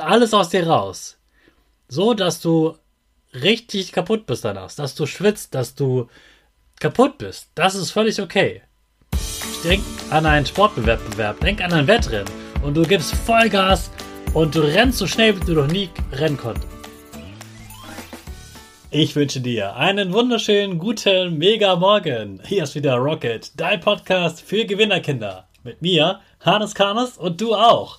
alles aus dir raus. So, dass du richtig kaputt bist danach, dass du schwitzt, dass du kaputt bist. Das ist völlig okay. Denk an einen Sportwettbewerb, denk an ein Wettrennen und du gibst Vollgas und du rennst so schnell, wie du noch nie rennen konntest. Ich wünsche dir einen wunderschönen, guten, mega Morgen. Hier ist wieder Rocket, dein Podcast für Gewinnerkinder. Mit mir, Hannes Karnes und du auch.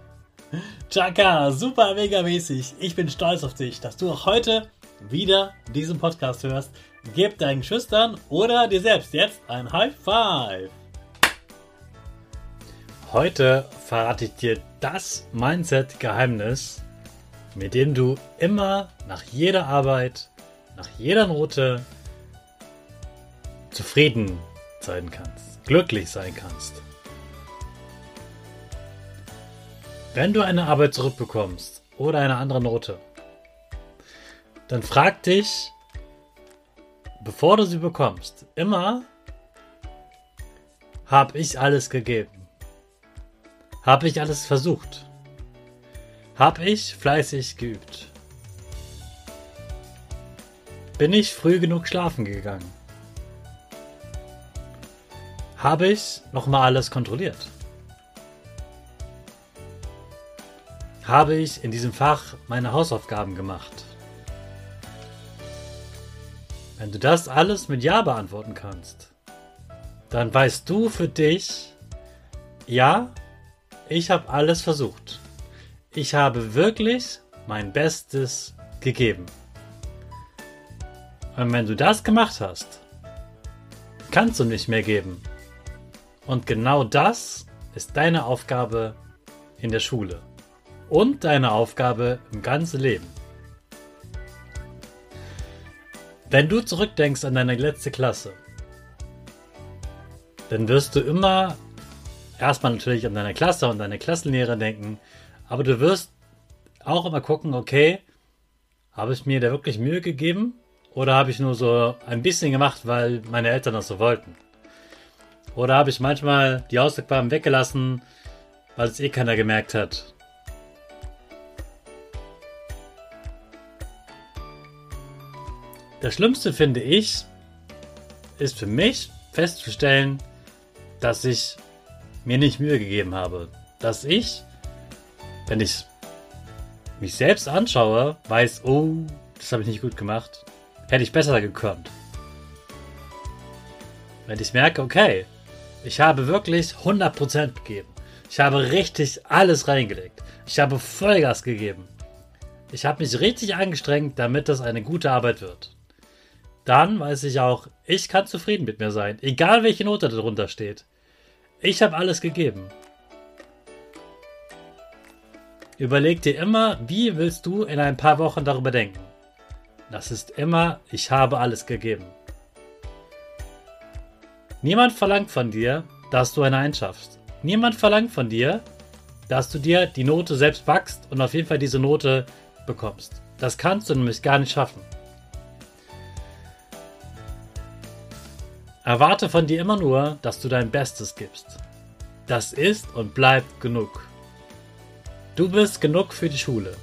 Chaka, super mega mäßig. Ich bin stolz auf dich, dass du auch heute wieder diesen Podcast hörst. Gib deinen Schüchtern oder dir selbst jetzt ein High Five. Heute verrate ich dir das Mindset-Geheimnis, mit dem du immer nach jeder Arbeit, nach jeder Note zufrieden sein kannst, glücklich sein kannst. Wenn du eine Arbeit zurückbekommst oder eine andere Note, dann frag dich, bevor du sie bekommst, immer, habe ich alles gegeben? Habe ich alles versucht? Habe ich fleißig geübt? Bin ich früh genug schlafen gegangen? Habe ich nochmal alles kontrolliert? Habe ich in diesem Fach meine Hausaufgaben gemacht? Wenn du das alles mit Ja beantworten kannst, dann weißt du für dich, ja, ich habe alles versucht. Ich habe wirklich mein Bestes gegeben. Und wenn du das gemacht hast, kannst du nicht mehr geben. Und genau das ist deine Aufgabe in der Schule und deine Aufgabe im ganzen Leben. Wenn du zurückdenkst an deine letzte Klasse, dann wirst du immer erstmal natürlich an deine Klasse und deine Klassenlehrer denken, aber du wirst auch immer gucken, okay, habe ich mir da wirklich Mühe gegeben oder habe ich nur so ein bisschen gemacht, weil meine Eltern das so wollten? Oder habe ich manchmal die Hausaufgaben weggelassen, weil es eh keiner gemerkt hat? Das Schlimmste finde ich, ist für mich festzustellen, dass ich mir nicht Mühe gegeben habe. Dass ich, wenn ich mich selbst anschaue, weiß, oh, das habe ich nicht gut gemacht. Hätte ich besser gekonnt. Wenn ich merke, okay, ich habe wirklich 100% gegeben. Ich habe richtig alles reingelegt. Ich habe Vollgas gegeben. Ich habe mich richtig angestrengt, damit das eine gute Arbeit wird. Dann weiß ich auch, ich kann zufrieden mit mir sein, egal welche Note darunter steht. Ich habe alles gegeben. Überleg dir immer, wie willst du in ein paar Wochen darüber denken. Das ist immer, ich habe alles gegeben. Niemand verlangt von dir, dass du eine Eins schaffst. Niemand verlangt von dir, dass du dir die Note selbst backst und auf jeden Fall diese Note bekommst. Das kannst du nämlich gar nicht schaffen. Erwarte von dir immer nur, dass du dein Bestes gibst. Das ist und bleibt genug. Du bist genug für die Schule.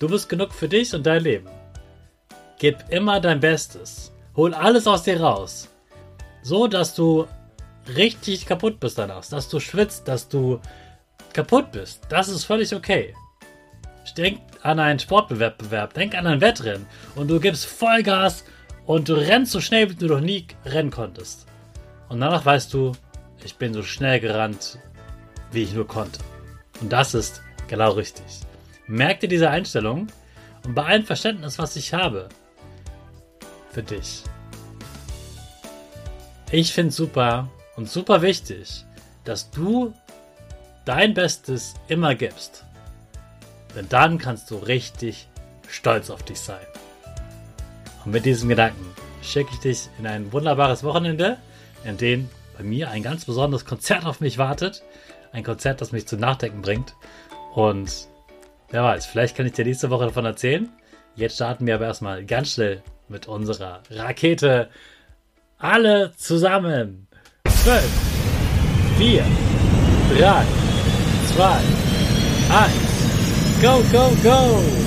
Du bist genug für dich und dein Leben. Gib immer dein Bestes. Hol alles aus dir raus. So, dass du richtig kaputt bist danach. Dass du schwitzt, dass du kaputt bist. Das ist völlig okay. Denk an einen Sportwettbewerb, denk an ein Wettrennen und du gibst Vollgas und du rennst so schnell, wie du noch nie rennen konntest. Und danach weißt du, ich bin so schnell gerannt, wie ich nur konnte. Und das ist genau richtig. Merk dir diese Einstellung und bei allem Verständnis, was ich habe für dich. Ich finde super und super wichtig, dass du dein Bestes immer gibst. Denn dann kannst du richtig stolz auf dich sein. Und mit diesem Gedanken schicke ich dich in ein wunderbares Wochenende, in dem bei mir ein ganz besonderes Konzert auf mich wartet. Ein Konzert, das mich zum Nachdenken bringt. Und wer weiß, vielleicht kann ich dir nächste Woche davon erzählen. Jetzt starten wir aber erstmal ganz schnell mit unserer Rakete. Alle zusammen. 5, 4, 3, 2, 1. Go, go, go!